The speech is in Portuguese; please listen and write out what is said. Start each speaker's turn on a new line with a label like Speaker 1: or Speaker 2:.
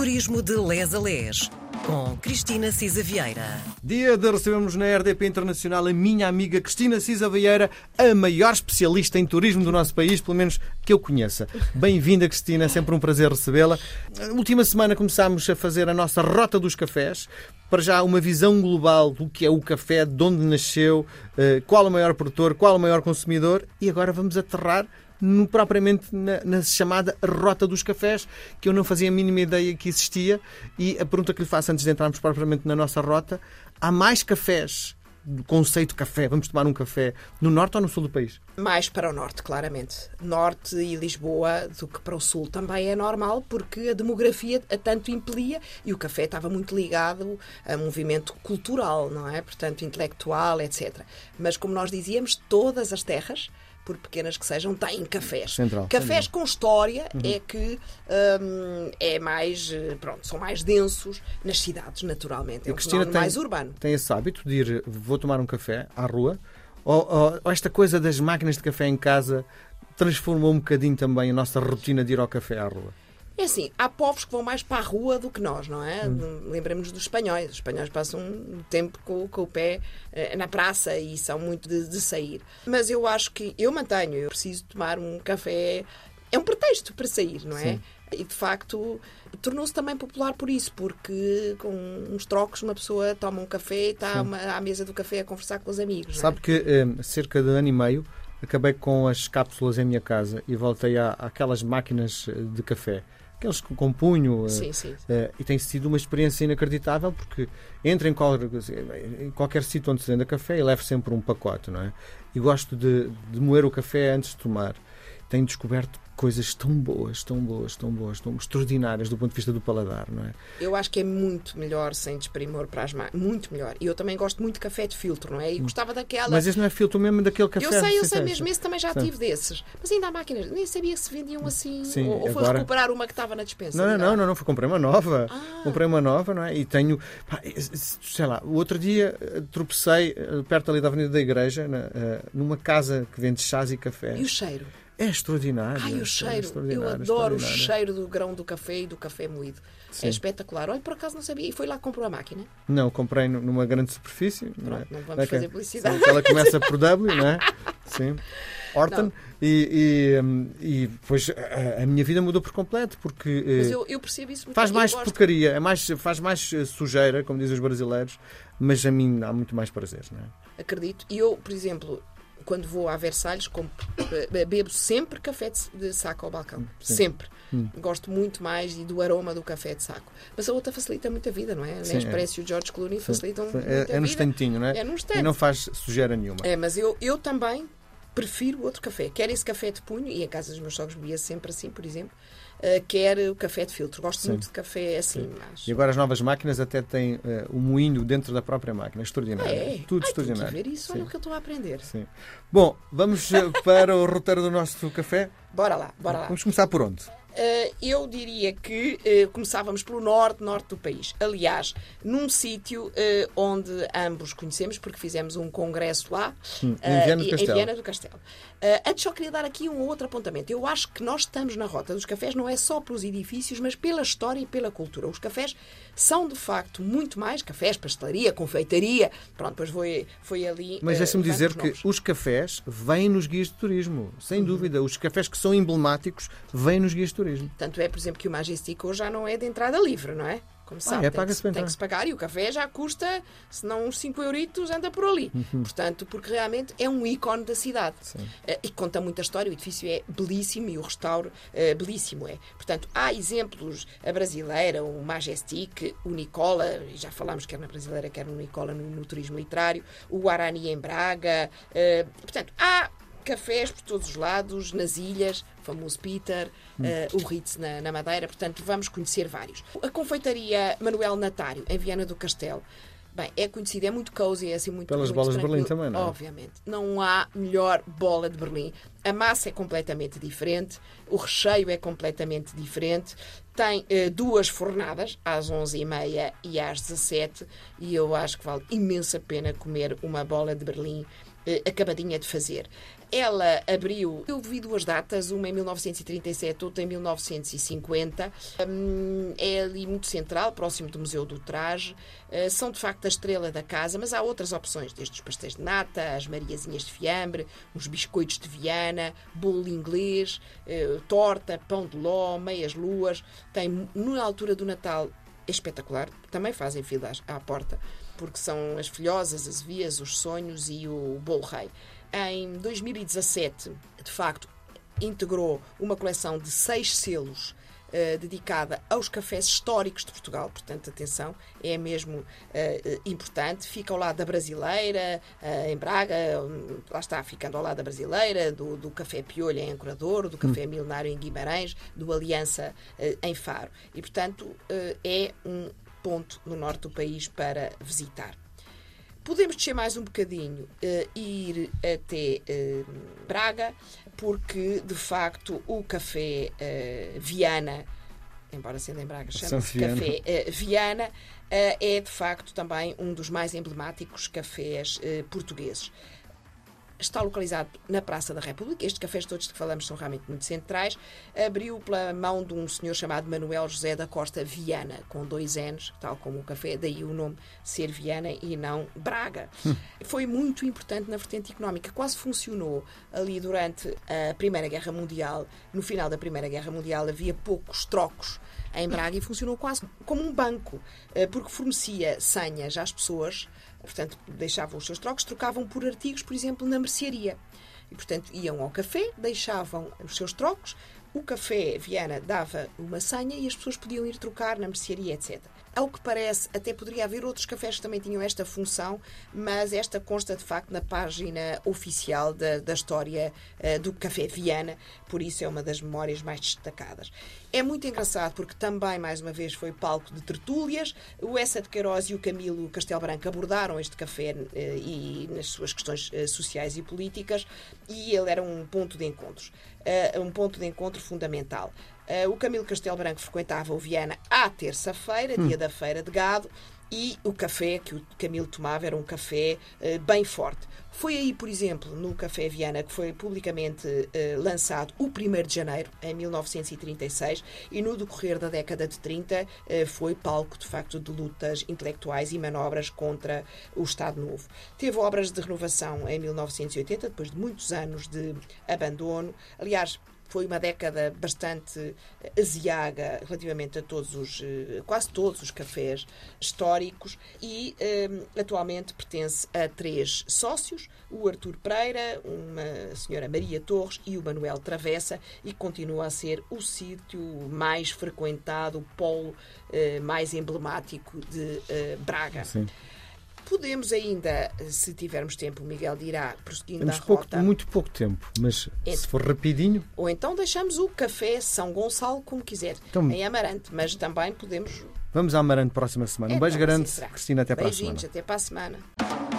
Speaker 1: Turismo de Les a Les, com Cristina Cisa Vieira.
Speaker 2: Dia de recebermos na RDP Internacional a minha amiga Cristina Cisa Vieira, a maior especialista em turismo do nosso país, pelo menos que eu conheça. Bem-vinda, Cristina, é sempre um prazer recebê-la. Última semana começámos a fazer a nossa Rota dos Cafés. Para já, uma visão global do que é o café, de onde nasceu, eh, qual o maior produtor, qual o maior consumidor. E agora vamos aterrar no, propriamente na, na, chamada Rota dos Cafés, que eu não fazia a mínima ideia que existia. E a pergunta que lhe faço antes de entrarmos propriamente na nossa rota: há mais cafés conceito café, vamos tomar um café, no norte ou no sul do país?
Speaker 3: Mais para o norte, claramente. Norte e Lisboa do que para o sul também é normal, porque a demografia a tanto impelia e o café estava muito ligado a movimento cultural, não é? Portanto, intelectual, etc. Mas, como nós dizíamos, todas as terras por pequenas que sejam, têm cafés.
Speaker 2: Central,
Speaker 3: cafés
Speaker 2: central.
Speaker 3: com história uhum. é que hum, é mais, eh, pronto, são mais densos nas cidades, naturalmente. É um
Speaker 2: Cristina
Speaker 3: tem, mais urbano.
Speaker 2: Tem esse hábito de ir, vou tomar um café à rua, ou, ou, ou esta coisa das máquinas de café em casa transformou um bocadinho também a nossa rotina de ir ao café à rua?
Speaker 3: É assim, há povos que vão mais para a rua do que nós, não é? Hum. Lembremos dos espanhóis. Os espanhóis passam um tempo com, com o pé eh, na praça e são muito de, de, sair. Mas eu acho que eu mantenho, eu preciso tomar um café. É um pretexto para sair, não é? Sim. E de facto tornou-se também popular por isso, porque com uns trocos uma pessoa toma um café e está uma, à mesa do café a conversar com os amigos.
Speaker 2: Sabe
Speaker 3: é?
Speaker 2: que eh, cerca de ano e meio acabei com as cápsulas em minha casa e voltei à, àquelas máquinas de café aqueles que compunho.
Speaker 3: Sim, eh, sim.
Speaker 2: Uh, e tem sido uma experiência inacreditável porque entra em, qual, em qualquer sítio onde se venda café e levo sempre um pacote, não é? E gosto de, de moer o café antes de tomar. Tenho descoberto coisas tão boas, tão boas, tão boas, tão extraordinárias do ponto de vista do paladar, não é?
Speaker 3: Eu acho que é muito melhor sem desprimor para as mãos, muito melhor. E eu também gosto muito de café de filtro, não é? E hum. gostava daquela.
Speaker 2: Mas esse não é filtro mesmo daquele café.
Speaker 3: Eu sei, eu sei mesmo, esse também já Sim. tive desses. Mas ainda há máquinas, nem sabia se vendiam assim.
Speaker 2: Sim,
Speaker 3: ou, ou
Speaker 2: agora...
Speaker 3: foi recuperar uma que estava na dispensa.
Speaker 2: Não, não, não, não, não, comprei uma nova. Ah. Comprei uma nova, não é? E tenho, pá, sei lá, o outro dia eh, tropecei eh, perto ali da Avenida da Igreja, eh, numa casa que vende chás e café.
Speaker 3: E o cheiro?
Speaker 2: É extraordinário.
Speaker 3: Ai, o cheiro. É eu adoro o cheiro do grão do café e do café moído. É Sim. É espetacular. Olha, por acaso não sabia. E foi lá que comprou a máquina?
Speaker 2: Não, comprei numa grande superfície.
Speaker 3: Pronto,
Speaker 2: não, é?
Speaker 3: não vamos é fazer publicidade.
Speaker 2: Sim, ela começa por W, não é? Sim. Horton. E, e, hum, e depois a, a, minha vida mudou por completo porque
Speaker 3: eh, mas eu, eu percebo isso muito
Speaker 2: faz mais gosto... porcaria é mais faz mais eh, sujeira como dizem os brasileiros mas a mim há muito mais prazer não é?
Speaker 3: acredito e eu por exemplo quando vou a Versalhes, compro, eh, bebo sempre café de saco ao balcão. Sim. Sempre. Hum. Gosto muito mais do aroma do café de saco. Mas a outra facilita muito a vida, não é? Sim, Nespresso é. e o George Clooney Sim. facilitam
Speaker 2: é,
Speaker 3: muito
Speaker 2: é,
Speaker 3: a vida.
Speaker 2: É no estantinho, não é?
Speaker 3: É no estante.
Speaker 2: E não faz sujeira nenhuma.
Speaker 3: É, mas eu, eu também prefiro outro café. Quer esse café de punho, e em casa dos meus sogros bebia sempre assim, por exemplo, uh, quer o café de filtro. Gosto Sim. muito de café assim. Mas...
Speaker 2: E agora as novas máquinas até têm uh, o moinho dentro da própria máquina. Extraordinário.
Speaker 3: É.
Speaker 2: Tudo
Speaker 3: Ai,
Speaker 2: extraordinário.
Speaker 3: ver isso, olha o que eu estou a aprender.
Speaker 2: Sim. Bom, vamos eh, para o roteiro do nosso café?
Speaker 3: Bora lá, bora lá.
Speaker 2: Vamos começar por onde?
Speaker 3: Uh, eu diria que uh, começávamos pelo norte, norte do país. Aliás, num sítio uh, onde ambos conhecemos, porque fizemos um congresso lá,
Speaker 2: hum, em, Viana do Castelo.
Speaker 3: Em Viana do Castelo. antes só queria dar aqui um outro apontamento. Eu acho que nós estamos na rota dos cafés não é só pelos edifícios, mas pela história e pela cultura. Os cafés são, de facto, muito mais cafés, pastelaria, confeitaria. Pronto, depois foi, foi ali.
Speaker 2: Mas deixa-me dizer que os cafés vêm nos guias de turismo, sem uhum. dúvida. Os cafés que são emblemáticos vêm nos guias de turismo turismo.
Speaker 3: Tanto é, por exemplo, que o Majestic hoje já não é de entrada livre, não é? Como sabe,
Speaker 2: ah, é,
Speaker 3: tem,
Speaker 2: que se,
Speaker 3: tem que se pagar e o café já custa, se não uns 5 euritos, anda por ali.
Speaker 2: Uhum.
Speaker 3: Portanto, porque realmente é um ícone da cidade. Uh, e conta muita história, o edifício é belíssimo e o restauro uh, belíssimo é. Portanto, há exemplos, a brasileira, o Majestic, o Nicola, já falámos quer na brasileira, quer no Nicola no, no turismo literário, o Guarani em Braga. Uh, portanto, há cafés por todos os lados, nas ilhas, o famoso Peter, uh, o Ritz na, na, Madeira, portanto vamos conhecer vários. A confeitaria Manuel Natário, em Viana do Castelo, bem, é conhecida, é muito cozy, é assim muito
Speaker 2: Pelas
Speaker 3: muito
Speaker 2: bolas
Speaker 3: tranquilo.
Speaker 2: de Berlim também, não é?
Speaker 3: Obviamente. Não há melhor bola de Berlim. A massa é completamente diferente, o recheio é completamente diferente, tem uh, duas fornadas, às 11h30 e às 17 e eu acho que vale imensa pena comer uma bola de Berlim uh, acabadinha de fazer. Ela abriu, eu vi duas datas, uma em 1937, outra em 1950. Hum, é ali muito central, próximo do Museu do Traje. Uh, são de facto a estrela da casa, mas há outras opções, desde os pastéis de nata, as mariazinhas de fiambre, os biscoitos de Viana, bolo inglês, uh, torta, pão de ló, meias luas. Tem, na altura do Natal, espetacular. Também fazem filas à porta, porque são as filhosas, as vias, os sonhos e o bolo rei em 2017, de facto, integrou uma coleção de seis selos Uh, dedicada aos cafés históricos de Portugal, portanto, atenção, é mesmo uh, importante. Fica ao lado da Brasileira, uh, em Braga, um, lá está, ficando ao lado da Brasileira, do, do Café Piolho em Ancorador, do Café hum. Milenário em Guimarães, do Aliança em Faro. E, portanto, é um ponto no norte do país para visitar. Podemos descer mais um bocadinho e uh, ir até uh, Braga, porque de facto o café uh, Viana, embora sendo em Braga, chama-se café Viana, é de facto também um dos mais emblemáticos cafés portugueses está localizado na Praça da República. Estes cafés todos que falamos são realmente muito centrais. Abriu pela mão de um senhor chamado Manuel José da Costa Viana, com dois N's, tal como o café, daí o nome ser Viana e não Braga. Hum. Foi muito importante na vertente económica. Quase funcionou ali durante a Primeira Guerra Mundial. No final da Primeira Guerra Mundial havia poucos trocos em Braga e funcionou quase como um banco, eh, porque fornecia senhas às pessoas Portanto, deixavam os seus trocos, trocavam por artigos, por exemplo, na mercearia. E, portanto, iam ao café, deixavam os seus trocos, o café Viana dava uma senha e as pessoas podiam ir trocar na mercearia, etc. Ao que parece, até poderia haver outros cafés que também tinham esta função, mas esta consta de facto na página oficial da, da história uh, do Café Viana, por isso é uma das memórias mais destacadas. É muito engraçado porque também, mais uma vez, foi palco de tertúlias. O Essa de Queiroz e o Camilo Castelo Branco abordaram este café uh, e nas suas questões uh, sociais e políticas e ele era um ponto de encontros, um ponto de encontro fundamental. Uh, o Camilo Castelo Branco frequentava o Viana à terça-feira, hum. dia da feira de gado, e o café que o Camilo tomava era um café uh, bem forte. Foi aí, por exemplo, no Café Viana que foi publicamente uh, lançado o 1 de janeiro, em 1936, e no decorrer da década de 30 uh, foi palco, de facto, de lutas intelectuais e manobras contra o Estado Novo. Teve obras de renovação em 1980, depois de muitos anos de abandono. Aliás, foi uma década bastante aziaga relativamente a todos os, eh, quase todos os cafés históricos e um, eh, atualmente pertence a três sócios, o Artur Pereira, uma senhora Maria Torres e o Manuel Travessa e continua a ser o sítio mais frequentado, o polo uh, mais emblemático de uh, Braga. Sim. Podemos ainda, se tivermos tempo, o Miguel dirá, prosseguindo
Speaker 2: Temos
Speaker 3: a
Speaker 2: pouco,
Speaker 3: rota.
Speaker 2: muito pouco tempo, mas é, se for rapidinho.
Speaker 3: Ou então deixamos o café São Gonçalo como quiser, então, em Amarante, mas também podemos.
Speaker 2: Vamos a Amarante próxima semana. um beijo então, grande, Cristina, até
Speaker 3: Beijinhos,
Speaker 2: para a semana.
Speaker 3: até para a semana.